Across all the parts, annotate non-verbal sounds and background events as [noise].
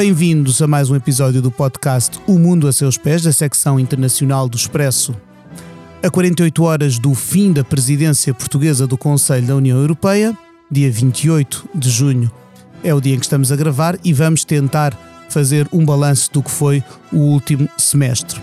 Bem-vindos a mais um episódio do podcast O Mundo a Seus Pés, da secção internacional do Expresso. A 48 horas do fim da presidência portuguesa do Conselho da União Europeia, dia 28 de junho, é o dia em que estamos a gravar e vamos tentar fazer um balanço do que foi o último semestre.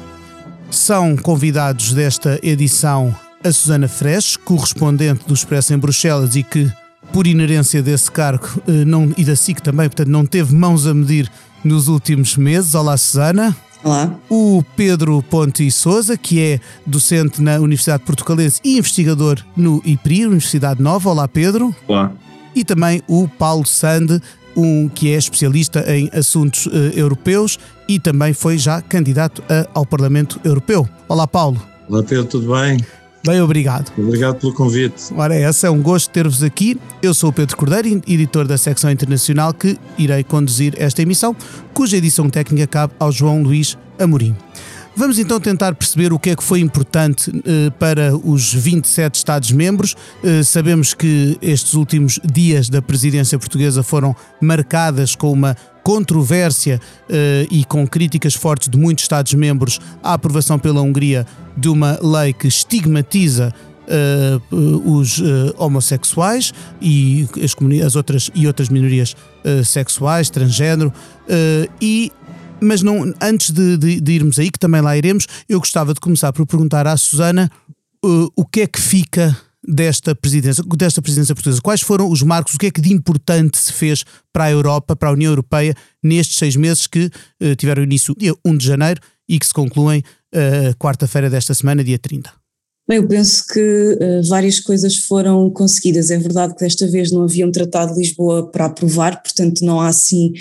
São convidados desta edição a Susana Fresh, correspondente do Expresso em Bruxelas e que, por inerência desse cargo eh, não, e da SIC também, portanto, não teve mãos a medir nos últimos meses. Olá, Susana. Olá. O Pedro Ponte Souza, que é docente na Universidade Portucalense e investigador no IPRI, Universidade Nova. Olá, Pedro. Olá. E também o Paulo Sande, um que é especialista em assuntos uh, europeus e também foi já candidato a, ao Parlamento Europeu. Olá, Paulo. Olá, Pedro, tudo bem? Bem, obrigado. Obrigado pelo convite. Ora, essa é um gosto ter-vos aqui. Eu sou o Pedro Cordeiro, editor da secção internacional, que irei conduzir esta emissão, cuja edição técnica cabe ao João Luís Amorim. Vamos então tentar perceber o que é que foi importante eh, para os 27 Estados-membros. Eh, sabemos que estes últimos dias da presidência portuguesa foram marcadas com uma controvérsia uh, e com críticas fortes de muitos Estados-membros à aprovação pela Hungria de uma lei que estigmatiza uh, os uh, homossexuais e as, as, outras, e outras minorias sexuais, transgênero, e mas não, antes de, de, de, irmos aí, que também lá iremos, eu gostava de começar por perguntar à Susana o que é que fica desta presidência, desta presidência portuguesa? Quais foram os marcos? O que é que de importante se fez para a Europa, para a União Europeia, nestes seis meses que uh, tiveram início dia 1 de janeiro e que se concluem uh, quarta-feira desta semana, dia 30? Bem, eu penso que uh, várias coisas foram conseguidas. É verdade que desta vez não havia um Tratado de Lisboa para aprovar, portanto não há assim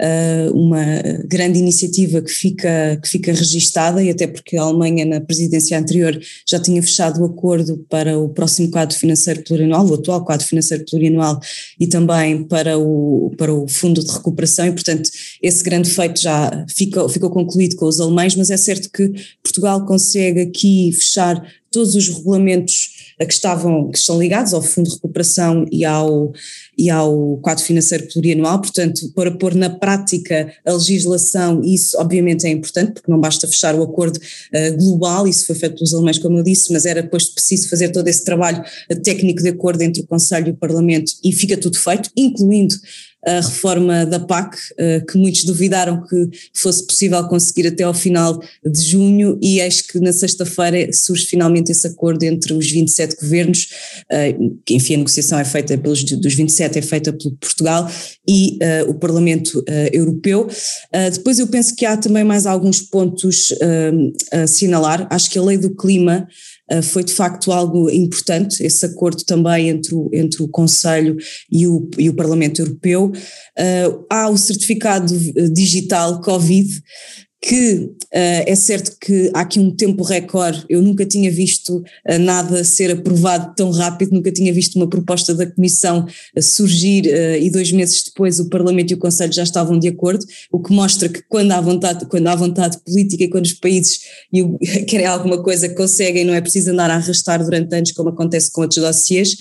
uh, uma grande iniciativa que fica, que fica registada, e até porque a Alemanha, na presidência anterior, já tinha fechado o acordo para o próximo quadro financeiro plurianual, o atual quadro financeiro plurianual, e também para o, para o Fundo de Recuperação, e portanto esse grande feito já ficou, ficou concluído com os alemães, mas é certo que Portugal consegue aqui fechar todos os regulamentos que estavam, que estão ligados ao Fundo de Recuperação e ao, e ao quadro financeiro plurianual, portanto, para pôr na prática a legislação, isso obviamente é importante, porque não basta fechar o acordo uh, global, isso foi feito pelos alemães, como eu disse, mas era depois preciso fazer todo esse trabalho técnico de acordo entre o Conselho e o Parlamento e fica tudo feito, incluindo a reforma da PAC, eh, que muitos duvidaram que fosse possível conseguir até ao final de junho, e eis que na sexta-feira surge finalmente esse acordo entre os 27 governos, eh, que enfim a negociação é feita pelos dos 27, é feita pelo Portugal e uh, o Parlamento uh, Europeu. Uh, depois eu penso que há também mais alguns pontos a assinalar, acho que a lei do clima foi de facto algo importante, esse acordo também entre o, entre o Conselho e o, e o Parlamento Europeu. Uh, há o certificado digital Covid, que uh, é certo que há aqui um tempo recorde, eu nunca tinha visto uh, nada ser aprovado tão rápido, nunca tinha visto uma proposta da Comissão uh, surgir e dois meses depois o Parlamento e o Conselho já estavam de acordo, o que mostra que quando há vontade, quando há vontade política e quando os países [laughs] querem alguma coisa conseguem, não é preciso andar a arrastar durante anos como acontece com outros dossiês,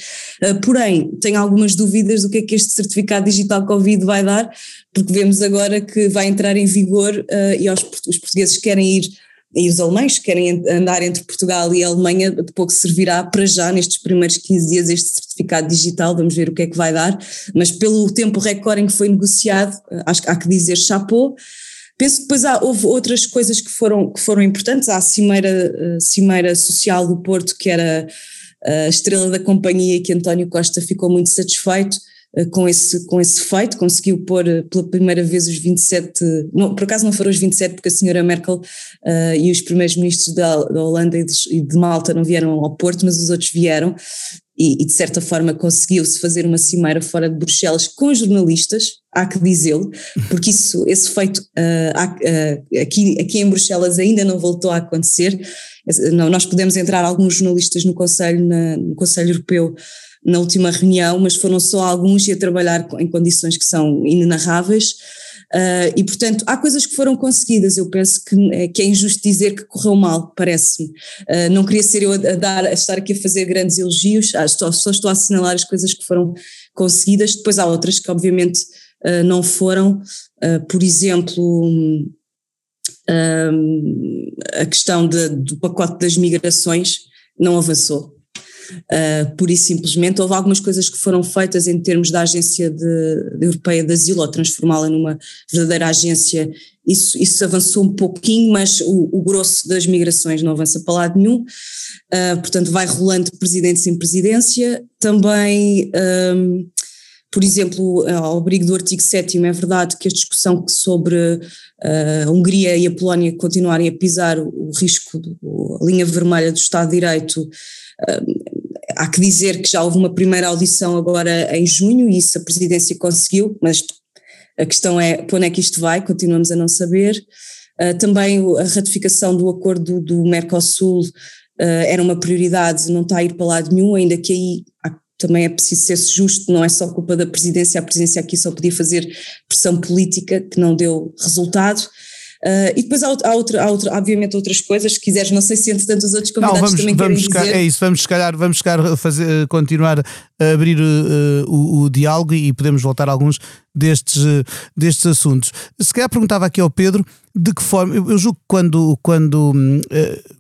porém tenho algumas dúvidas do que é que este certificado digital Covid vai dar, porque vemos agora que vai entrar em vigor uh, e aos, os portugueses querem ir e os alemães querem andar entre Portugal e Alemanha, de pouco servirá para já, nestes primeiros 15 dias, este certificado digital, vamos ver o que é que vai dar, mas pelo tempo recorde que foi negociado, eh, acho que há que dizer chapô. Penso que depois há, houve outras coisas que foram, que foram importantes, há a Cimeira, a Cimeira Social do Porto, que era a estrela da companhia que António Costa ficou muito satisfeito, eh, com esse, com esse feito, conseguiu pôr eh, pela primeira vez os 27, não, por acaso não foram os 27 porque a senhora Merkel uh, e os primeiros ministros da, da Holanda e de, e de, Malta não vieram ao Porto, mas os outros vieram e, e de certa forma conseguiu-se fazer uma cimeira fora de Bruxelas com jornalistas, há que dizê-lo, porque isso, esse feito uh, há, uh, aqui, aqui em Bruxelas ainda não voltou a acontecer, não, nós podemos entrar alguns jornalistas no Conselho, na, no Conselho Europeu na última reunião, mas foram só alguns e a trabalhar em condições que são inenarráveis. Uh, e, portanto, há coisas que foram conseguidas. Eu penso que é, que é injusto dizer que correu mal, parece-me. Uh, não queria ser eu a, dar, a estar aqui a fazer grandes elogios, ah, estou, só estou a assinalar as coisas que foram conseguidas. Depois há outras que, obviamente, uh, não foram, por exemplo, a questão de, do pacote das migrações não avançou. Uh, por isso simplesmente houve algumas coisas que foram feitas em termos da agência de, de europeia de asilo, ou transformá-la numa verdadeira agência, isso, isso avançou um pouquinho, mas o, o grosso das migrações não avança para lado nenhum, uh, portanto vai rolando de presidência em presidência, também um, por exemplo, ao abrigo do artigo 7 é verdade que a discussão sobre uh, a Hungria e a Polónia continuarem a pisar o risco, a linha vermelha do Estado de Direito, uh, há que dizer que já houve uma primeira audição agora em junho e isso a presidência conseguiu, mas a questão é para onde é que isto vai, continuamos a não saber. Uh, também a ratificação do acordo do Mercosul uh, era uma prioridade, não está a ir para lado nenhum, ainda que aí há, também é preciso ser justo, não é só culpa da presidência, a presidência aqui só podia fazer pressão política que não deu resultado. Uh, e depois há, há, outra, há outra, obviamente outras coisas, se quiseres, não sei se entretanto os outros convidados não, vamos, também vamos querem dizer. É isso, vamos se calhar, vamos se fazer, continuar a abrir uh, o, o, diálogo e podemos voltar a alguns destes, uh, destes assuntos. Se calhar perguntava aqui ao Pedro de que forma, eu, eu julgo que quando, quando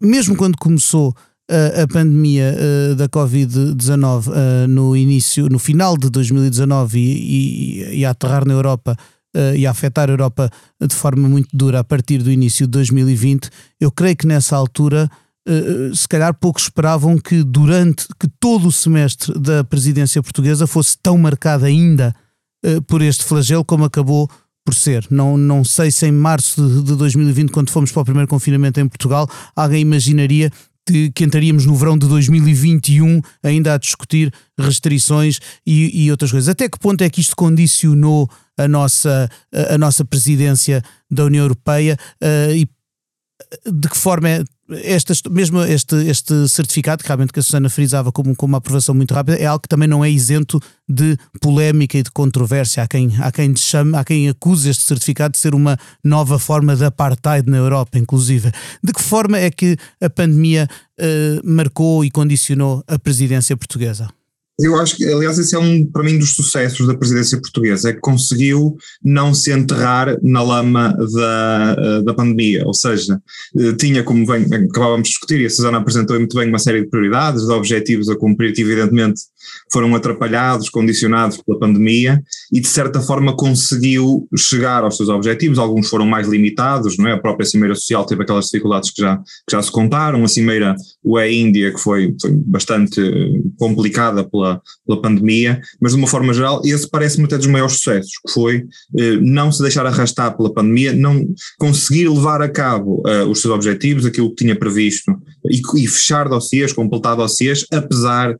mesmo quando começou a pandemia da Covid-19 uh, no início, no final de 2019 e, e, e a aterrar na Europa uh, e a afetar a Europa de forma muito dura a partir do início de 2020, eu creio que nessa altura uh, se calhar poucos esperavam que durante que todo o semestre da presidência portuguesa fosse tão marcado ainda uh, por este flagelo como acabou por ser. Não, não sei se em março de, de 2020, quando fomos para o primeiro confinamento em Portugal, alguém imaginaria que, que, entraríamos no verão de 2021 ainda a discutir restrições e, e, outras coisas. Até que ponto é que isto condicionou a nossa, a, nossa presidência da União Europeia uh, e de que forma é estas, mesmo este, este certificado, que realmente que a Susana frisava como, como uma aprovação muito rápida, é algo que também não é isento de polémica e de controvérsia. Há quem, há quem chame, há quem acuse este certificado de ser uma nova forma de apartheid na Europa, inclusive. De que forma é que a pandemia uh, marcou e condicionou a presidência portuguesa? Eu acho que, aliás, esse é um, para mim, dos sucessos da presidência portuguesa, é que conseguiu não se enterrar na lama da, eh, da pandemia, ou seja, eh, tinha, como bem, acabávamos de discutir, e a Susana apresentou muito bem uma série de prioridades, de objetivos a cumprir, que evidentemente foram atrapalhados, condicionados pela pandemia, e de certa forma conseguiu chegar aos seus objetivos, alguns foram mais limitados, não é? A própria Cimeira Social teve aquelas dificuldades que já, que já se contaram, a Cimeira UE-Índia, que foi, foi bastante complicada pela pela, pandemia, mas de uma forma geral, esse parece-me até dos maiores sucessos, que foi eh, não se deixar arrastar pela pandemia, não conseguir levar a cabo eh, os seus objetivos, aquilo que tinha previsto, e, e fechar dossiês, completar dossiês, apesar eh,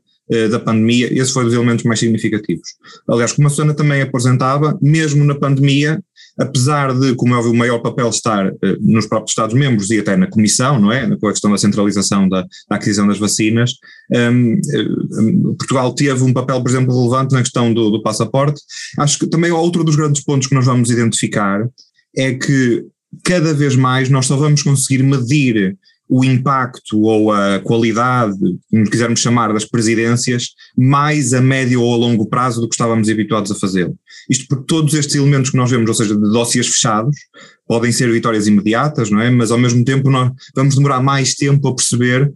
da pandemia, esse foi um dos elementos mais significativos. Aliás, como a Susana também apresentava, mesmo na pandemia, apesar de, como é óbvio, o maior papel estar eh, nos próprios Estados-membros e até na Comissão, não é? Com a questão da centralização da, da aquisição das vacinas, um, ehm, eh, Portugal teve um papel, por exemplo, relevante na questão do, do passaporte. Acho que também outro dos grandes pontos que nós vamos identificar é que cada vez mais nós só vamos conseguir medir o impacto ou a qualidade, como quisermos chamar, das presidências, mais a médio ou a longo prazo do que estávamos habituados a fazê-lo. Isto porque todos estes elementos que nós vemos, ou seja, de dossiês fechados, podem ser vitórias imediatas, não é? Mas ao mesmo tempo nós vamos demorar mais tempo a perceber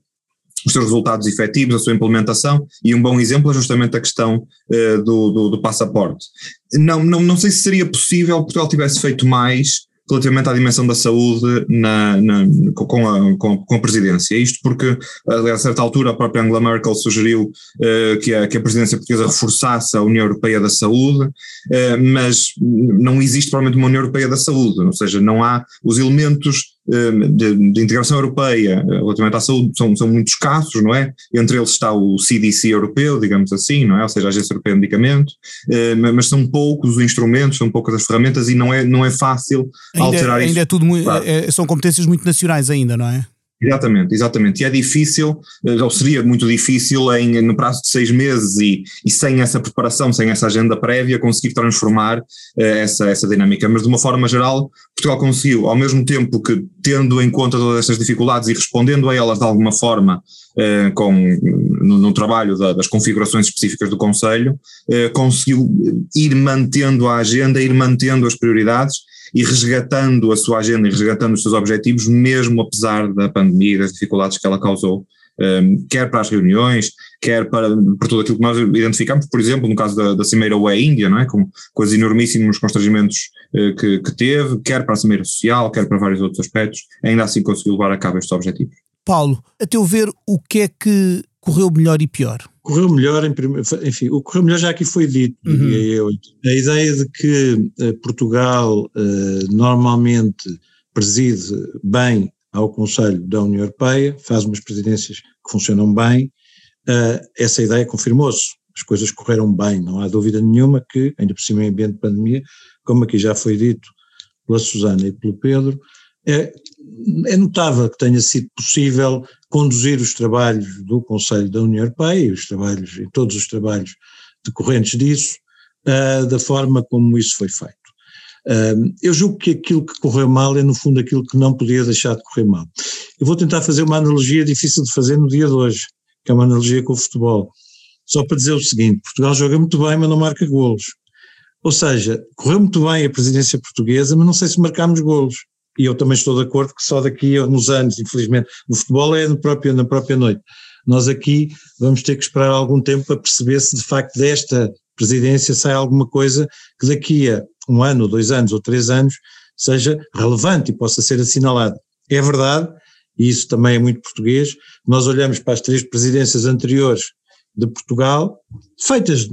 os seus resultados efetivos, a sua implementação, e um bom exemplo é justamente a questão uh, do, do, do, passaporte. Não, não, não sei se seria possível Portugal tivesse feito mais relativamente à dimensão da saúde na, na, com, a, com, a presidência. Isto porque, a certa altura, a própria Angela Merkel sugeriu uh, que, a, que a presidência portuguesa reforçasse a União Europeia da Saúde, uh, mas não existe provavelmente uma União Europeia da Saúde, ou seja, não há os elementos de, de, integração europeia eh, relativamente à saúde são, são muito escassos, não é? Entre eles está o CDC europeu, digamos assim, não é? Ou seja, a Agência Europeia de Medicamentos, hum, mas são poucos os instrumentos, são poucas as ferramentas e não é, não é fácil ainda, alterar ainda isso. é tudo claro. é, são competências muito nacionais ainda, não é? Exatamente, exatamente. E é difícil, eh, ou seria muito difícil, em, no prazo de seis meses e, e sem essa preparação, sem essa agenda prévia, conseguir transformar uh, essa, essa dinâmica. Mas de uma forma geral, Portugal conseguiu, ao mesmo tempo que tendo em conta todas estas dificuldades e respondendo a elas de alguma forma, uh, com, no, no trabalho da, das configurações específicas do Conselho, uh, conseguiu ir mantendo a agenda, ir mantendo as prioridades e resgatando a sua agenda e resgatando os seus objetivos, mesmo apesar da pandemia e das dificuldades que ela causou, um, quer para as reuniões, quer para, para tudo aquilo que nós identificamos, por exemplo, no caso da, da Cimeira UE Índia, não é? com, com os enormíssimos constrangimentos uh, que, que teve, quer para a Cimeira Social, quer para vários outros aspectos, ainda assim conseguiu levar a cabo estes objetivos. Paulo, a teu ver, o que é que correu melhor e pior? Correu melhor, em primeiro, enfim, o correu melhor já aqui foi dito, uhum. diria eu. A ideia de que uh, Portugal uh, normalmente preside bem ao Conselho da União Europeia, faz umas presidências que funcionam bem, uh, essa ideia confirmou-se. As coisas correram bem, não há dúvida nenhuma que, ainda por cima em ambiente de pandemia, como aqui já foi dito pela Susana e pelo Pedro, é, é notável que tenha sido possível conduzir os trabalhos do Conselho da União Europeia, os trabalhos e todos os trabalhos decorrentes disso, uh, da forma como isso foi feito. Uh, eu julgo que aquilo que correu mal é no fundo aquilo que não podia deixar de correr mal. Eu vou tentar fazer uma analogia difícil de fazer no dia de hoje, que é uma analogia com o futebol. Só para dizer o seguinte, Portugal joga muito bem, mas não marca golos. Ou seja, correu muito bem a presidência portuguesa, mas não sei se marcámos golos e eu também estou de acordo que só daqui a uns anos, infelizmente, no futebol é no próprio, na própria noite. Nós aqui vamos ter que esperar algum tempo para perceber se de facto desta presidência sai alguma coisa que daqui a um ano, dois anos ou três anos seja relevante e possa ser assinalado. É verdade, e isso também é muito português, nós olhamos para as três presidências anteriores de Portugal, feitas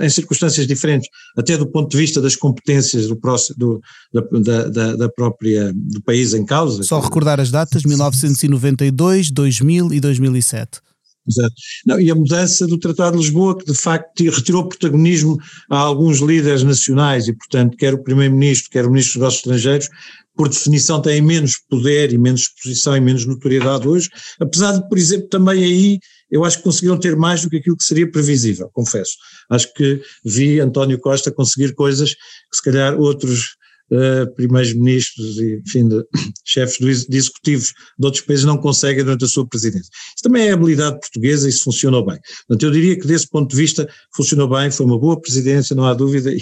em circunstâncias diferentes, até do ponto de vista das competências do, do da, da, da, própria do país em causa. Só recordar as datas, 1992, 2000 e 2007. Exato. Não, e a mudança do Tratado de Lisboa, que de facto retirou protagonismo a alguns líderes nacionais e, portanto, quer o Primeiro-Ministro, quer o Ministro dos Negócios Estrangeiros, por definição têm menos poder e menos exposição e menos notoriedade hoje, apesar de, por exemplo, também aí eu acho que conseguiram ter mais do que aquilo que seria previsível, confesso. Acho que vi António Costa conseguir coisas que se calhar outros uh, primeiros-ministros e, enfim, de, [coughs] chefes de executivos de outros países não conseguem durante a sua presidência. Isso também é habilidade portuguesa e isso funcionou bem. Portanto, eu diria que desse ponto de vista funcionou bem, foi uma boa presidência, não há dúvida, [laughs] e,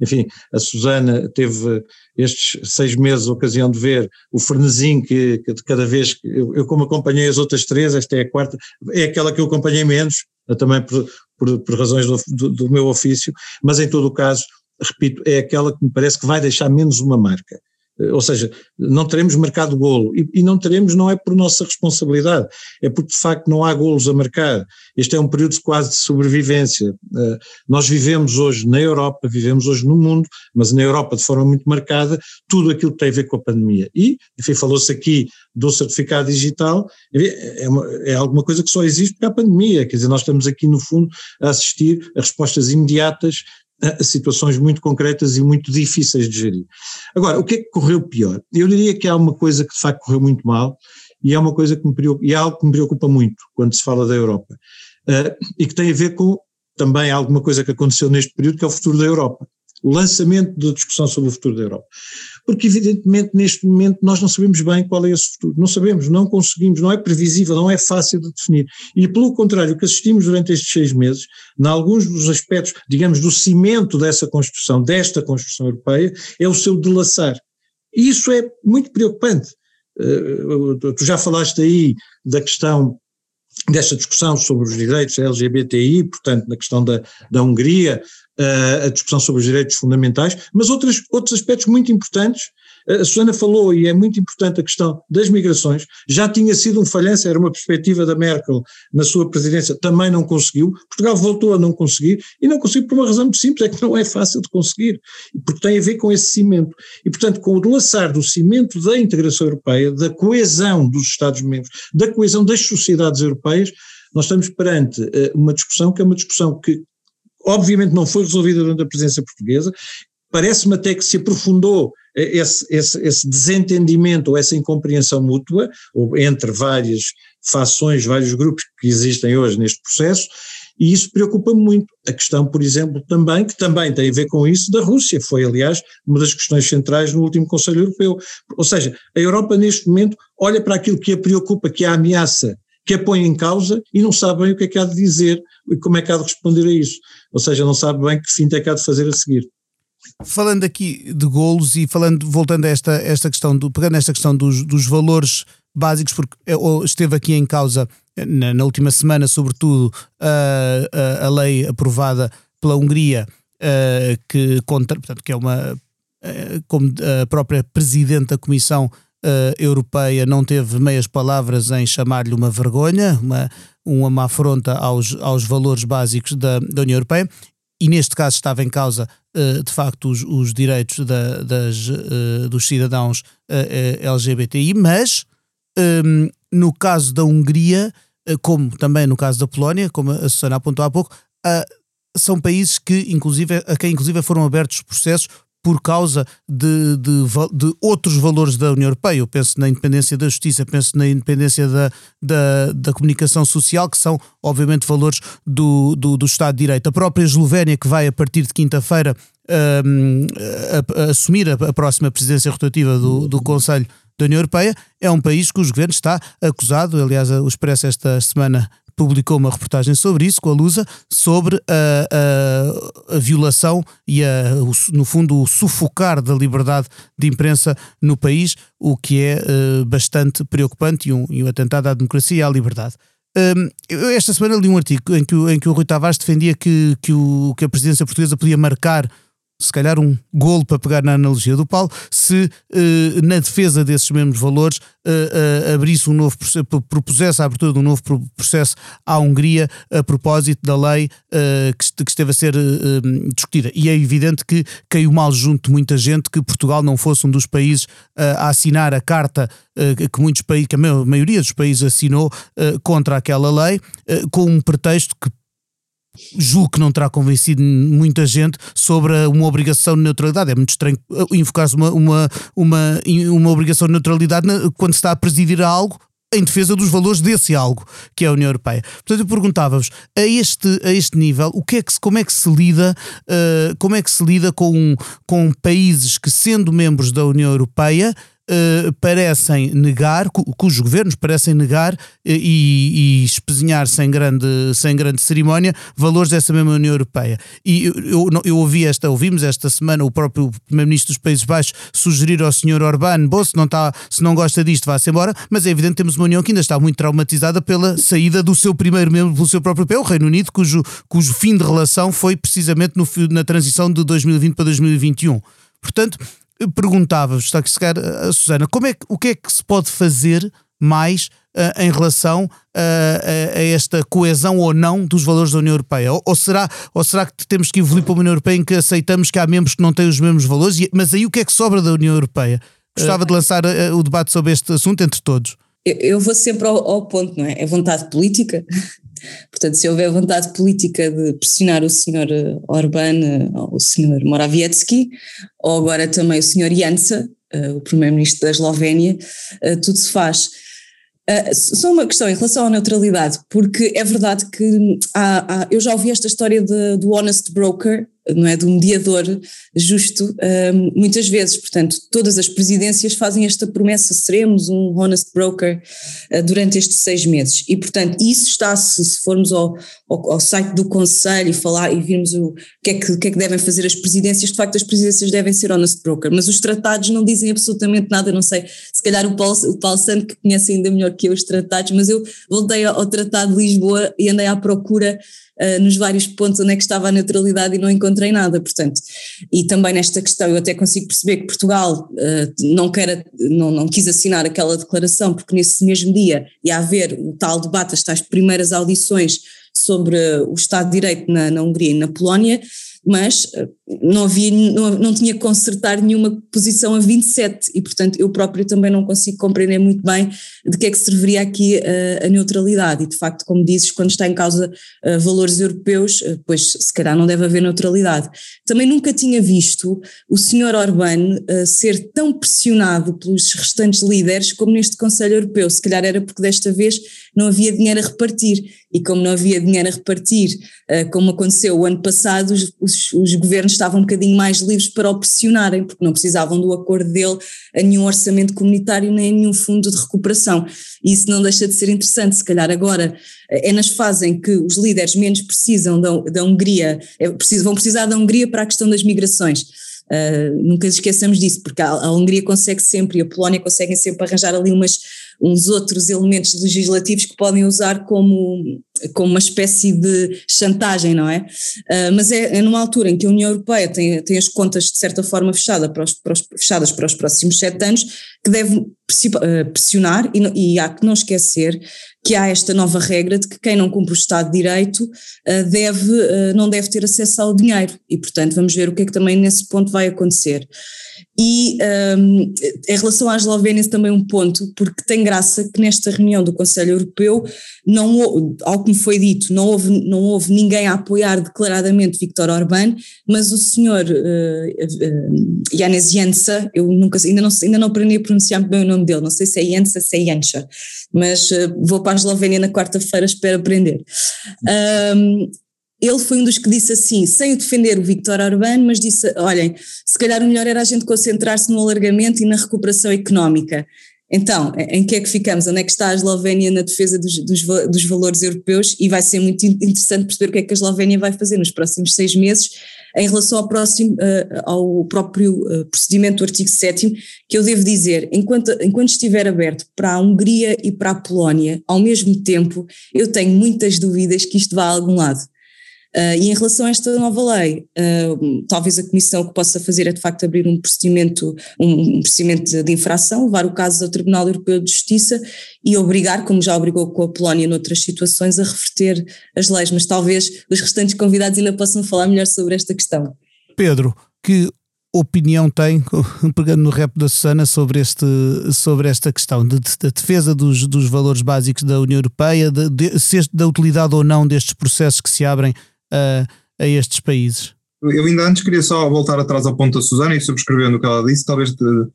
enfim, a Susana teve estes seis meses a ocasião de ver o frenesim que, que de cada vez, que eu, eu como acompanhei as outras três, esta é a quarta, é aquela que eu acompanhei menos, também por, por, por razões do, do, do meu ofício, mas em todo o caso repito, é aquela que me parece que vai deixar menos uma marca. Eh, ou seja, não teremos marcado golo. E, e, não teremos não é por nossa responsabilidade, é porque de facto não há golos a marcar. Este é um período quase de sobrevivência. Uh, nós vivemos hoje na Europa, vivemos hoje no mundo, mas na Europa de forma muito marcada, tudo aquilo que tem a ver com a pandemia. E, enfim, falou-se aqui do certificado digital, é, uma, é alguma coisa que só existe porque há pandemia. Quer dizer, nós estamos aqui no fundo a assistir a respostas imediatas situações muito concretas e muito difíceis de gerir. Agora, o que é que correu pior? Eu diria que há uma coisa que de facto correu muito mal e é uma coisa que me preocupa, e é algo que me preocupa muito quando se fala da Europa uh, e que tem a ver com também alguma coisa que aconteceu neste período que é o futuro da Europa o lançamento da discussão sobre o futuro da Europa. Porque, evidentemente, neste momento nós não sabemos bem qual é esse futuro. Não sabemos, não conseguimos, não é previsível, não é fácil de definir. E, pelo contrário, o que assistimos durante estes seis meses, em alguns dos aspectos, digamos, do cimento dessa construção, desta construção europeia, é o seu delaçar. E isso é muito preocupante. Uh, tu já falaste aí da questão desta discussão sobre os direitos LGBTI, portanto, na questão da, da Hungria, a discussão sobre os direitos fundamentais, mas outros, outros aspectos muito importantes. A Susana falou, e é muito importante a questão das migrações, já tinha sido um falhanço, era uma perspectiva da Merkel na sua presidência, também não conseguiu, Portugal voltou a não conseguir, e não conseguiu por uma razão muito simples, é que não é fácil de conseguir, porque tem a ver com esse cimento. E, portanto, com o laçar do cimento da integração europeia, da coesão dos Estados-membros, da coesão das sociedades europeias, nós estamos perante uh, uma discussão que é uma discussão que obviamente não foi resolvida durante a presença portuguesa, parece-me até que se aprofundou esse, esse, esse desentendimento ou essa incompreensão mútua entre várias fações, vários grupos que existem hoje neste processo, e isso preocupa-me muito. A questão, por exemplo, também, que também tem a ver com isso, da Rússia, foi, aliás, uma das questões centrais no último Conselho Europeu. Ou seja, a Europa, neste momento, olha para aquilo que a preocupa, que a ameaça, que a põe em causa e não sabe bem o que é que há de dizer e como é que há de responder a isso. Ou seja, não sabe bem que fim é que há de fazer a seguir. Falando aqui de golos e falando, voltando a esta, esta questão, do, pegando esta questão dos, dos valores básicos, porque esteve aqui em causa na, na última semana, sobretudo, a, a, a, lei aprovada pela Hungria, que contra, portanto, que é uma, como a própria Presidente da Comissão Europeia não teve meias palavras em chamar-lhe uma vergonha, uma, uma afronta aos, aos valores básicos da, da União Europeia, e neste caso estava em causa de facto os, os direitos da, das, dos cidadãos LGBTI, mas um, no caso da Hungria, eh, como também no caso da Polónia, como a Susana apontou há pouco, são países que, inclusive, a quem inclusive foram abertos processos por causa de, de, de, outros valores da União Europeia. Eu penso na independência da justiça, penso na independência da, da, da comunicação social, que são, obviamente, valores do, do, do, Estado de Direito. A própria Eslovénia, que vai a partir de quinta-feira um, a, a assumir a, a, próxima presidência rotativa do, do Conselho da União Europeia, é um país cujo governo está acusado, aliás, o Expresso esta semana publicou uma reportagem sobre isso, com a Lusa, sobre a, a, a violação e, a, o, no fundo, o sufocar da liberdade de imprensa no país, o que é uh, bastante preocupante e um, e um atentado à democracia e à liberdade. Um, esta semana li um artigo em que, em que o Rui Tavares defendia que, que, o, que a presidência portuguesa podia marcar se calhar um golo para pegar na analogia do Paulo, se eh, na defesa desses mesmos valores eh, eh, abrisse um novo processo, propusesse a abertura de um novo processo à Hungria a propósito da lei que, que, esteve a ser discutida. E é evidente que caiu mal junto de muita gente que Portugal não fosse um dos países a assinar a carta que muitos países, que a maioria dos países assinou contra aquela lei, com um pretexto que julgo que não terá convencido muita gente sobre uma obrigação de neutralidade. É muito estranho uh, invocar-se uma, uma, uma, uma obrigação de neutralidade quando se está a presidir a algo em defesa dos valores desse algo, que é a União Europeia. Portanto, eu perguntava-vos, a este, a este nível, o que é que como é que se lida, uh, como é que se lida com, com países que, sendo membros da União Europeia, uh, parecem negar, cu, cujos governos parecem negar uh, e, e espezinhar sem grande, sem grande cerimónia valores dessa mesma União Europeia. E eu, eu, eu ouvi esta, ouvimos esta semana o próprio Primeiro-Ministro dos Países Baixos sugerir ao Sr. Orbán, bom, se não, está, se não gosta disto, vá-se embora, mas é evidente que temos uma União que ainda está muito traumatizada pela saída do seu primeiro membro pelo seu próprio pé, o Reino Unido, cujo, cujo fim de relação foi precisamente no, na transição de 2020 para 2021. Portanto, perguntava-vos, está aqui a Susana, como é, o que é que se pode fazer mais uh, em relação uh, a, a, esta coesão ou não dos valores da União Europeia? Ou, ou, será, ou será que temos que evoluir para uma União Europeia em que aceitamos que há membros que não têm os mesmos valores? E, mas aí o que é que sobra da União Europeia? Gostava de lançar uh, o debate sobre este assunto entre todos. Eu, eu vou sempre ao, ao ponto, não é? É vontade política. Portanto, se houver vontade política de pressionar o senhor eh, Orbán, eh, o senhor Morawiecki, ou agora também o senhor Jansa, eh, o primeiro-ministro da Eslovénia, tudo se faz. Só uma questão em relação à neutralidade, porque é verdade que há, há, eu já ouvi esta história de, do honest broker, não é, do mediador justo, um, muitas vezes, portanto, todas as presidências fazem esta promessa, seremos um honest broker uh, durante estes seis meses, e portanto isso está, se, se formos ao, ao, ao, site do Conselho e falar e virmos o que, é que, que é que devem fazer as presidências, de facto as presidências devem ser honest broker, mas os tratados não dizem absolutamente nada, não sei, se calhar o Paulo, o Paulo Santo que conhece ainda melhor que eu os tratados, mas eu voltei ao Tratado de Lisboa e andei à procura uh, nos vários pontos onde é que estava a neutralidade e não encontrei nada, portanto, e também nesta questão eu até consigo perceber que Portugal uh, não, quer, não, não quis assinar aquela declaração porque nesse mesmo dia ia haver o tal debate, as tais primeiras audições sobre o Estado de Direito na, na Hungria e na Polónia, mas não havia, não, não tinha que consertar nenhuma posição a 27 e portanto eu próprio também não consigo compreender muito bem de que é que serviria aqui a, a neutralidade. E de facto como dizes quando está em causa uh, valores europeus uh, pois se calhar não deve haver neutralidade. Também nunca tinha visto o senhor Orbán uh, ser tão pressionado pelos restantes líderes como neste Conselho Europeu, se calhar era porque desta vez não havia dinheiro a repartir. E como não havia dinheiro a repartir, como aconteceu o ano passado, os, os, os governos estavam um bocadinho mais livres para o pressionarem, porque não precisavam do acordo dele a nenhum orçamento comunitário nem a nenhum fundo de recuperação. E isso não deixa de ser interessante, se calhar agora é nas fases em que os líderes menos precisam da, da Hungria, é, vão precisar da Hungria para a questão das migrações. Uh, nunca esqueçamos disso, porque a, a, Hungria consegue sempre e a Polónia conseguem sempre arranjar ali umas, uns outros elementos legislativos que podem usar como, como uma espécie de chantagem, não é? Uh, mas é, é, numa altura em que a União Europeia tem, tem as contas de certa forma fechada para os, para os, fechadas para os próximos sete anos, que deve ah, pressionar e, e há que não esquecer que há esta nova regra de que quem não cumpre o Estado de Direito uh, deve, uh, não deve ter acesso ao dinheiro e portanto vamos ver o que é que também nesse ponto vai acontecer. E um, em relação à Eslovénia também um ponto, porque tem graça que nesta reunião do Conselho Europeu, não, ao que me foi dito, não houve, não houve ninguém a apoiar declaradamente Viktor Orbán, mas o senhor uh, uh, Janes Jansa, eu nunca, ainda não, ainda não aprendi a pronunciar bem o nome dele, não sei se é Jansa, se é Janša, mas uh, vou para Eslovénia na quarta-feira, espero aprender. Um, ele foi um dos que disse assim, sem defender o Victor Orbán, mas disse: olhem, se calhar o melhor era a gente concentrar-se no alargamento e na recuperação económica. Então, em que é que ficamos? Onde é que está a Eslovénia na defesa dos, dos, dos, valores europeus? E vai ser muito interessante perceber o que é que a Eslovénia vai fazer nos próximos seis meses em relação ao, próximo, uh, ao próprio uh, procedimento do artigo 7 que eu devo dizer, enquanto, enquanto estiver aberto para a Hungria e para a Polónia, ao mesmo tempo, eu tenho muitas dúvidas que isto vá a algum lado. Uh, e em relação a esta nova lei, uh, talvez a Comissão que possa fazer é de facto abrir um procedimento, um, procedimento de infração, levar o caso ao Tribunal Europeu de Justiça e obrigar, como já obrigou com a Polónia noutras situações, a reverter as leis, mas talvez os restantes convidados ainda possam falar melhor sobre esta questão. Pedro, que opinião tem, [laughs] pegando no rap da Susana, sobre, este, sobre esta questão da de, de defesa dos, dos valores básicos da União Europeia, de, de, da utilidade ou não destes processos que se abrem a, a estes países. Eu ainda antes queria só voltar atrás ao ponto da Susana e subscrevendo o que ela disse, talvez de,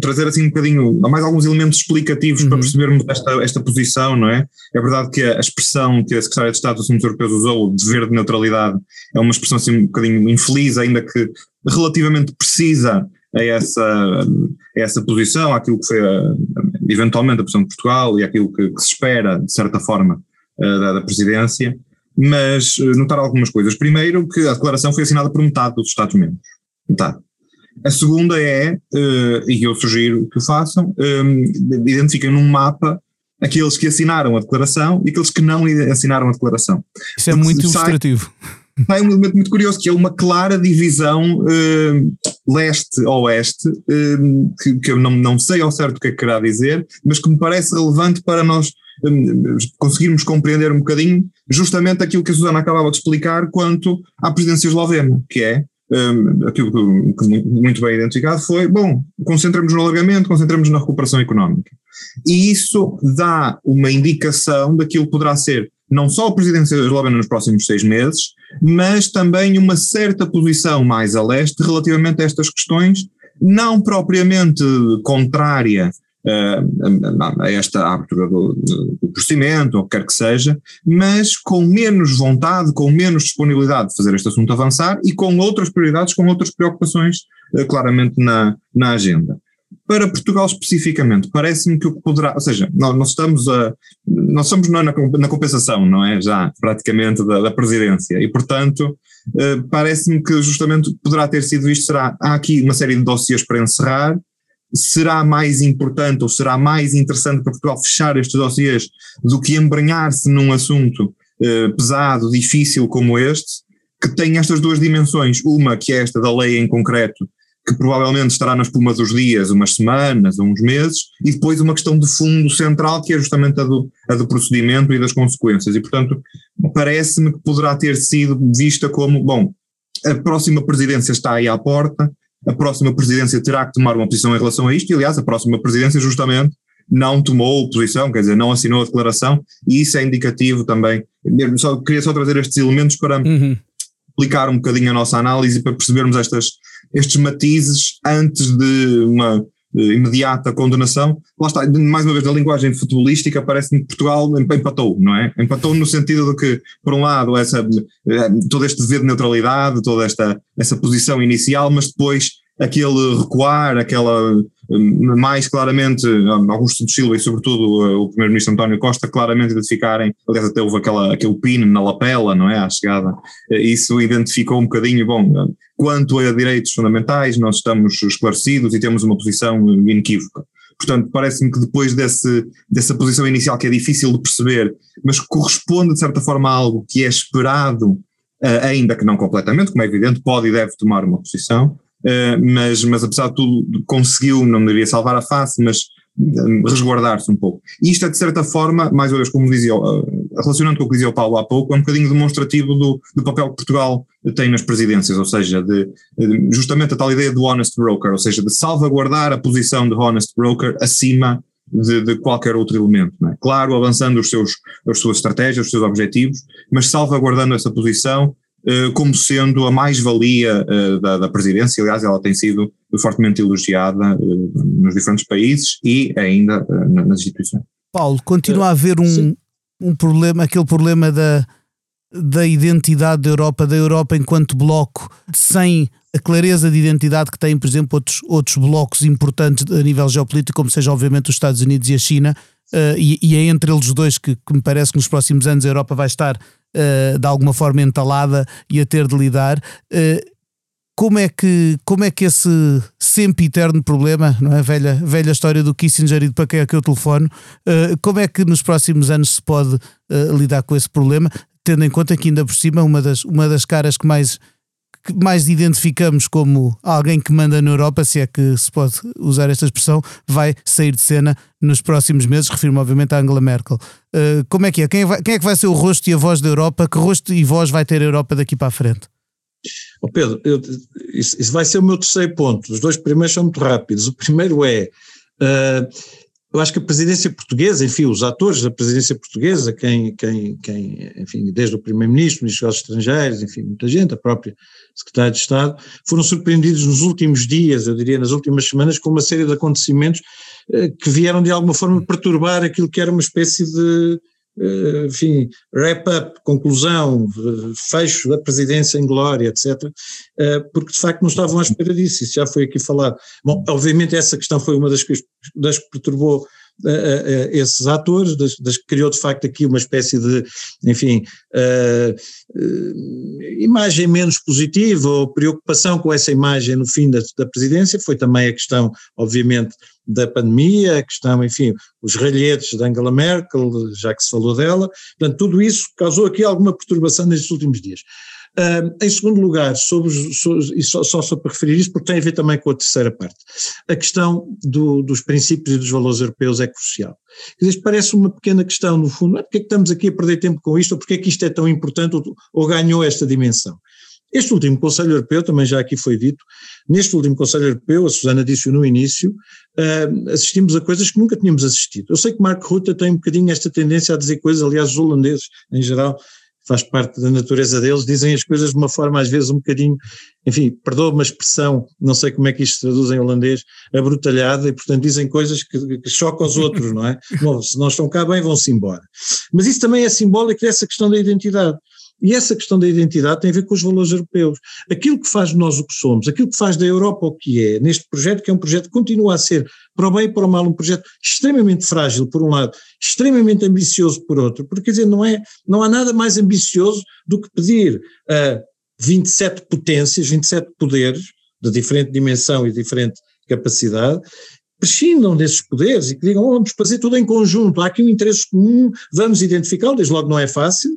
trazer assim um bocadinho, mais alguns elementos explicativos uhum. para percebermos esta, esta posição, não é? É verdade que a expressão que a Secretária de Estado dos Assuntos Europeus usou, de dever de neutralidade, é uma expressão assim um bocadinho infeliz, ainda que relativamente precisa a essa, a essa posição, àquilo que foi a, eventualmente a posição de Portugal e aquilo que, que se espera, de certa forma, da, da presidência mas eh, notar algumas coisas. Primeiro, que a declaração foi assinada por metade dos Estados-membros. Metade. A segunda é, uh, e eu sugiro que o façam, um, identifiquem num mapa aqueles que assinaram a declaração e aqueles que não assinaram a declaração. Isso é muito ilustrativo. Sai um elemento muito curioso, que é uma clara divisão uh, leste-oeste, uh, que, que, eu não, não sei ao certo o que é que querá dizer, mas que me parece relevante para nós conseguirmos compreender um bocadinho justamente aquilo que a Susana acabava de explicar quanto à presidência eslovena, que é um, aquilo que, muito bem identificado foi, bom, concentramos no alargamento, concentramos na recuperação económica. E isso dá uma indicação daquilo que poderá ser não só a presidência eslovena nos próximos seis meses, mas também uma certa posição mais a leste relativamente a estas questões, não propriamente contrária a esta abertura do, do procedimento, ou o que quer que seja, mas com menos vontade, com menos disponibilidade de fazer este assunto avançar e com outras prioridades, com outras preocupações eh, claramente na, na agenda. Para Portugal especificamente, parece-me que o que poderá, ou seja, nós, nós estamos a, nós estamos na, na, compensação, não é? Já, praticamente, da, da presidência, e portanto, eh, parece-me que justamente poderá ter sido isto, será, há aqui uma série de dossiês para encerrar, será mais importante ou será mais interessante para Portugal fechar estes dossiês do que embranhar-se num assunto eh, pesado, difícil como este, que tem estas duas dimensões, uma que é esta da lei em concreto, que provavelmente estará na espuma dos dias, umas semanas uns meses, e depois uma questão de fundo central, que é justamente a do, a do procedimento e das consequências. E, portanto, parece-me que poderá ter sido vista como, bom, a próxima presidência está aí à porta, a próxima presidência terá que tomar uma posição em relação a isto, e aliás, a próxima presidência justamente não tomou posição, quer dizer, não assinou a declaração, e isso é indicativo também. Só, queria só trazer estes elementos para uhum. explicar um bocadinho a nossa análise, para percebermos estas, estes matizes antes de uma imediata condenação. Lá está, mais uma vez, na linguagem futebolística, parece-me que Portugal empatou, não é? Empatou no sentido de que, por um lado, essa, eh, todo este dever de neutralidade, toda esta essa posição inicial, mas depois aquele recuar, aquela mais claramente Augusto de Silva e sobretudo eh, o primeiro-ministro António Costa claramente identificarem, aliás até houve aquela, aquele pin na lapela, não é, à chegada, eh, isso identificou um bocadinho, bom, quanto a direitos fundamentais nós estamos esclarecidos e temos uma posição inequívoca. Portanto, parece-me que depois desse, dessa posição inicial que é difícil de perceber, mas que corresponde de certa forma a algo que é esperado, eh, ainda que não completamente, como é evidente, pode e deve tomar uma posição, eh, mas, mas apesar de tudo conseguiu, não deveria salvar a face, mas eh, resguardar-se um pouco. E isto é de certa forma, mais uma vez como dizia, eh, relacionando com o que dizia o Paulo há pouco, é um bocadinho demonstrativo do, do papel que Portugal tem nas presidências, ou seja, de, justamente a tal ideia do honest broker, ou seja, de salvaguardar a posição de honest broker acima de, de, qualquer outro elemento. É? Claro, avançando os seus, as suas estratégias, os seus objetivos, mas salvaguardando essa posição eh, como sendo a mais-valia eh, da, da, presidência. Aliás, ela tem sido fortemente elogiada eh, nos diferentes países e ainda nas instituições. Paulo, continua a haver um, um problema, aquele problema da, da identidade da Europa, da Europa enquanto bloco, sem a clareza de identidade que têm, por exemplo, outros, outros blocos importantes a nível geopolítico, como seja, obviamente, os Estados Unidos e a China, uh, e, e, é entre eles dois que, que, me parece que nos próximos anos a Europa vai estar uh, de alguma forma entalada e a ter de lidar. Uh, como é que como é que esse sempre eterno problema, não é velha velha história do Kissinger e de para quem é que eu telefono, uh, como é que nos próximos anos se pode lidar com esse problema, tendo em conta que ainda por cima uma das uma das caras que mais que mais identificamos como alguém que manda na Europa, se é que se pode usar esta expressão, vai sair de cena nos próximos meses. Refiro-me, obviamente, à Angela Merkel. Uh, como é que é? Quem, é vai, quem, é que vai ser o rosto e a voz da Europa? Que rosto e voz vai ter a Europa daqui para a frente? Oh Pedro, eu, isso, isso, vai ser o meu terceiro ponto. Os dois primeiros são muito rápidos. O primeiro é. Uh, eu acho que a presidência portuguesa, enfim, os atores da presidência portuguesa, quem, quem, quem enfim, desde o primeiro-ministro, ministro dos Estrangeiros, enfim, muita gente, a própria secretária de Estado, foram surpreendidos nos últimos dias, eu diria nas últimas semanas, com uma série de acontecimentos eh, que vieram de alguma forma perturbar aquilo que era uma espécie de, enfim, wrap-up, conclusão, fecho da presidência em glória, etc., eh, porque de facto não estavam à espera disso, isso já foi aqui falado. Bom, obviamente essa questão foi uma das que, das perturbou uh, uh, esses atores, das, das, criou de facto aqui uma espécie de, enfim, imagem menos positiva ou preocupação com essa imagem no fim da, da presidência, foi também a questão, obviamente, da pandemia, a questão, enfim, os ralhetes da Angela Merkel, já que se falou dela, portanto, tudo isso causou aqui alguma perturbação nestes últimos dias. Em segundo lugar, sobre, sobre, e só, só, para referir isso, porque tem a ver também com a terceira parte, a questão do, dos princípios e dos valores europeus é crucial. Isto parece uma pequena questão, no fundo, é porque é que estamos aqui a perder tempo com isto, ou porque é que isto é tão importante, ou, ou ganhou esta dimensão. Este último Conselho Europeu, também já aqui foi dito, neste último Conselho Europeu, a Susana disse no início, uh, assistimos a coisas que nunca tínhamos assistido. Eu sei que Marco Rutte tem um bocadinho esta tendência a dizer coisas, aliás, os holandeses em geral faz parte da natureza deles, dizem as coisas de uma forma às vezes um bocadinho, enfim, perdoa uma expressão, não sei como é que isto se traduz em holandês, abrutalhada, e portanto dizem coisas que, que chocam os outros, não é? [laughs] Bom, se não estão cá bem, vão-se embora. Mas isso também é simbólico dessa questão da identidade. E essa questão da identidade tem a ver com os valores europeus. Aquilo que faz de nós o que somos, aquilo que faz da Europa o que é, neste projeto, que é um projeto que continua a ser, para o bem e para o mal, um projeto extremamente frágil, por um lado, extremamente ambicioso, por outro, porque quer dizer, não, é, não há nada mais ambicioso do que pedir a 27 potências, 27 poderes, de diferente dimensão e diferente capacidade, prescindam desses poderes e que digam, oh, vamos fazer tudo em conjunto, há aqui um interesse comum, vamos identificá-lo, desde logo não é fácil,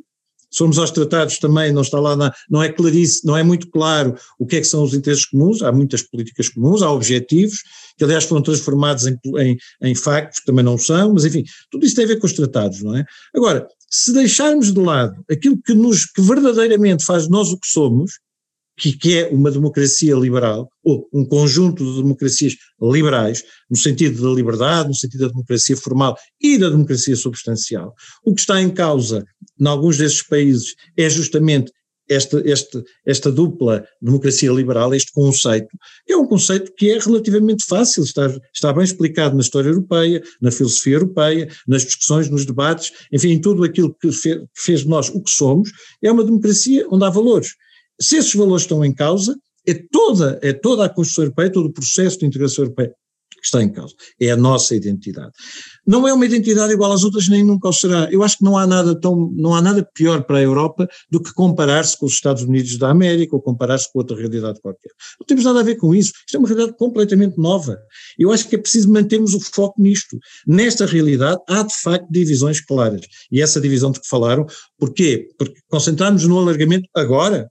somos aos tratados também, não está lá, na, não é claríssimo, não é muito claro o que é que são os interesses comuns, há muitas políticas comuns, há objetivos, que aliás foram transformados em, em, em factos, que também não são, mas enfim, tudo isso tem a ver com os tratados, não é? Agora, se deixarmos de lado aquilo que nos, que verdadeiramente faz nós o que somos, que, que é uma democracia liberal, ou um conjunto de democracias liberais, no sentido da liberdade, no sentido da democracia formal e da democracia substancial. O que está em causa, em alguns desses países, é justamente esta, esta, esta dupla democracia liberal, este conceito, é um conceito que é relativamente fácil, está, está bem explicado na história europeia, na filosofia europeia, nas discussões, nos debates, enfim, em tudo aquilo que fez, de nós o que somos, é uma democracia onde há valores. Se esses valores estão em causa, é toda, é toda a Constituição Europeia, todo o processo de integração europeia que está em causa. É a nossa identidade. Não é uma identidade igual às outras, nem nunca o será. Eu acho que não há nada tão, não há nada pior para a Europa do que comparar-se com os Estados Unidos da América ou comparar-se com outra realidade qualquer. Não temos nada a ver com isso. Isto é uma realidade completamente nova. Eu acho que é preciso mantermos o foco nisto. Nesta realidade há de facto divisões claras. E essa divisão de que falaram, porquê? Porque concentrarmos no alargamento agora,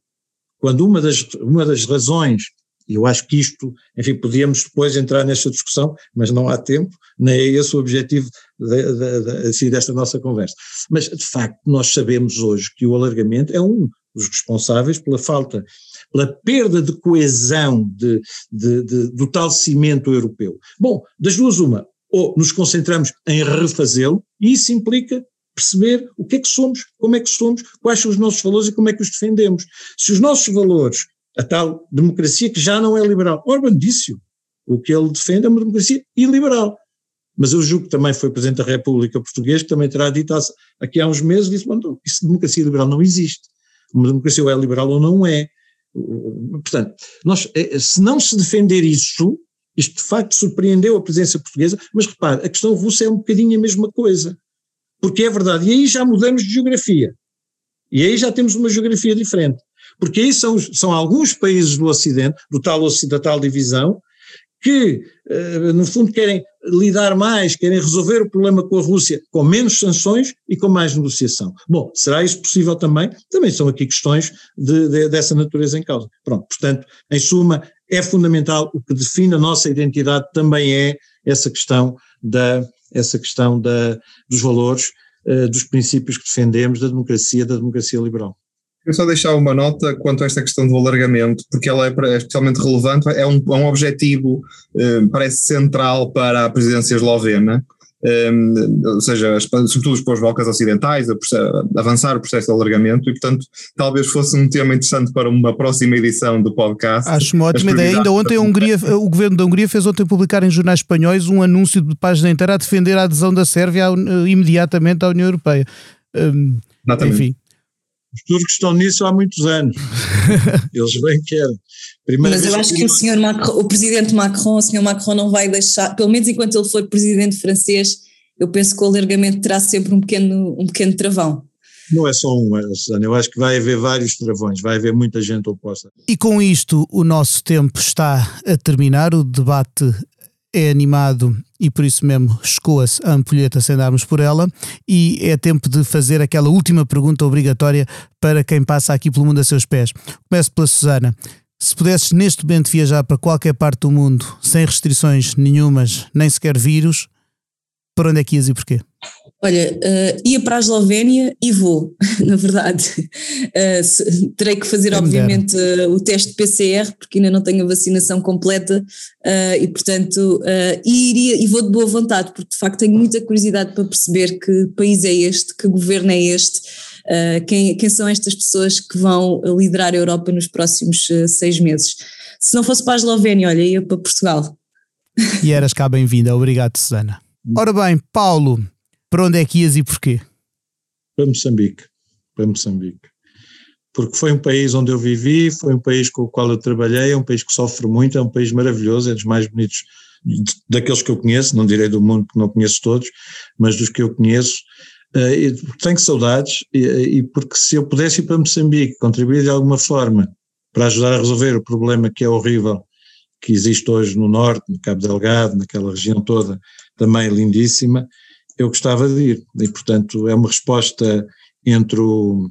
quando uma das, uma das razões e eu acho que isto, enfim, podíamos depois entrar nesta discussão, mas não há tempo, nem é esse o objetivo de, de, de, assim, desta nossa conversa. Mas, de facto, nós sabemos hoje que o alargamento é um dos responsáveis pela falta, pela perda de coesão de, do tal cimento europeu. Bom, das duas uma, ou nos concentramos em refazê-lo, e isso implica perceber o que é que somos, como é que somos, quais são os nossos valores e como é que os defendemos. Se os nossos valores a tal democracia que já não é liberal. Orban disse-o. O que ele defende é uma democracia iliberal. Mas eu julgo que também foi Presidente da República Portuguesa que também terá dito aqui há uns meses, disse, não, isso democracia liberal não existe. Uma democracia ou é liberal ou não é. Portanto, nós, é, se não se defender isso, isto de facto surpreendeu a presença portuguesa, mas repare, a questão russa é um bocadinho a mesma coisa. Porque é verdade, e aí já mudamos de geografia. E aí já temos uma geografia diferente porque aí são, são alguns países do Ocidente, do tal, da tal divisão, que, eh, no fundo, querem lidar mais, querem resolver o problema com a Rússia com menos sanções e com mais negociação. Bom, será isso possível também? Também são aqui questões de, de, dessa natureza em causa. Pronto, portanto, em suma, é fundamental, o que define a nossa identidade também é essa questão da, essa questão da, dos valores, uh, dos princípios que defendemos, da democracia, da democracia liberal. Eu só deixar uma nota quanto a esta questão do alargamento, porque ela é, é especialmente relevante, é um, é um objetivo, eh, parece central para a presidência eslovena, eh, ou seja, sobretudo para os Balcãs Ocidentais, a, a avançar o processo de alargamento, e portanto talvez fosse um tema interessante para uma próxima edição do podcast. Acho uma ótima ideia. Ainda ontem a Hungria, o governo da Hungria fez ontem publicar em jornais espanhóis um anúncio de página inteira a defender a adesão da Sérvia imediatamente à União Europeia. Um, enfim. Os turcos estão nisso há muitos anos. [laughs] Eles bem querem. Primeira Mas eu acho que, que o senhor Macron, o presidente Macron, o senhor Macron não vai deixar, pelo menos enquanto ele for presidente francês, eu penso que o alargamento terá sempre um pequeno, um pequeno travão. Não é só um, Susana, eu acho que vai haver vários travões, vai haver muita gente oposta. E com isto o nosso tempo está a terminar, o debate é animado e por isso mesmo escoa-se a ampulheta sem darmos por ela e é tempo de fazer aquela última pergunta obrigatória para quem passa aqui pelo mundo a seus pés. Começo pela Susana. Se pudesses neste momento viajar para qualquer parte do mundo sem restrições nenhumas, nem sequer vírus, para onde é que ias e porquê? Olha, uh, ia para a Eslovénia e vou, [laughs] na verdade. Uh, se, terei que fazer, Quem obviamente, uh, o teste PCR, porque ainda não tenho a vacinação completa e, portanto, e iria e vou de boa vontade, porque de facto tenho muita curiosidade para perceber que país é este, que governo é este, quem, quem são estas pessoas que vão liderar a Europa nos próximos seis meses. Se não fosse para a Eslovénia, olha, ia para Portugal. E eras cá bem-vinda, obrigado, Susana. Ora bem, Paulo, para onde é que ias e porquê? Para Moçambique. Para Moçambique. Porque foi um país onde eu vivi, foi um país com o qual eu trabalhei, é um país que sofre muito, é um país maravilhoso, é dos mais bonitos daqueles que eu conheço, não direi do mundo que não conheço todos, mas dos que eu conheço. Uh, tenho saudades e, e, porque se eu pudesse ir para Moçambique, contribuir de alguma forma para ajudar a resolver o problema que é horrível que existe hoje no norte, no Cabo Delgado, naquela região toda, também lindíssima, eu gostava de ir. E, portanto, é uma resposta entre o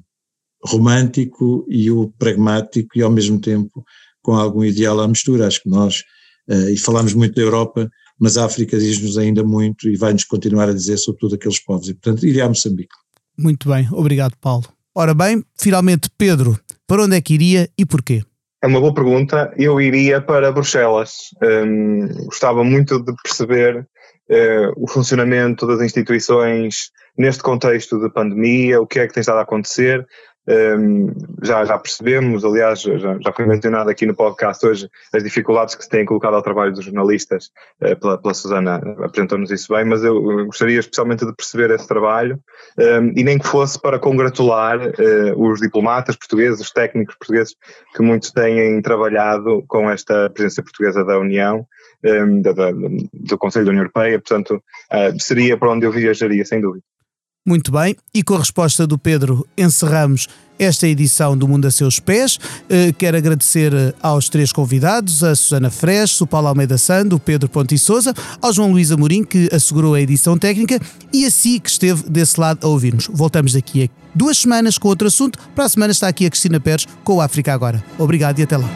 romântico e o pragmático e, ao mesmo tempo, com algum ideal à mistura. Acho que nós, uh, e falamos muito da Europa, mas a África diz-nos ainda muito e vai-nos continuar a dizer sobre tudo aqueles povos. E, portanto, iria a Moçambique. Muito bem, obrigado, Paulo. Ora bem, finalmente, Pedro, para onde é que iria e porquê? É uma boa pergunta. Eu iria para Bruxelas. Um, gostava muito de perceber uh, o funcionamento das instituições neste contexto de pandemia, o que é que tem estado a acontecer, um, já, já percebemos, aliás, já, já foi mencionado aqui no podcast hoje as dificuldades que se têm colocado ao trabalho dos jornalistas, uh, pela, pela Susana apresentou-nos isso bem, mas eu gostaria especialmente de perceber esse trabalho um, e nem que fosse para congratular uh, os diplomatas portugueses, os técnicos portugueses que muito têm trabalhado com esta presença portuguesa da União, um, da, da, do Conselho da União Europeia, portanto, uh, seria para onde eu viajaria, sem dúvida. Muito bem, e com a resposta do Pedro encerramos esta edição do Mundo a Seus Pés. Eh, quero agradecer eh, aos três convidados, a Susana Fresh, o Paulo Almeida Sando, o Pedro Ponte Souza, ao João Luís Amorim, que assegurou a edição técnica, e a si, que esteve desse lado a ouvir-nos. Voltamos daqui a duas semanas com outro assunto. Para a semana está aqui a Cristina Pérez com o África Agora. Obrigado e até lá.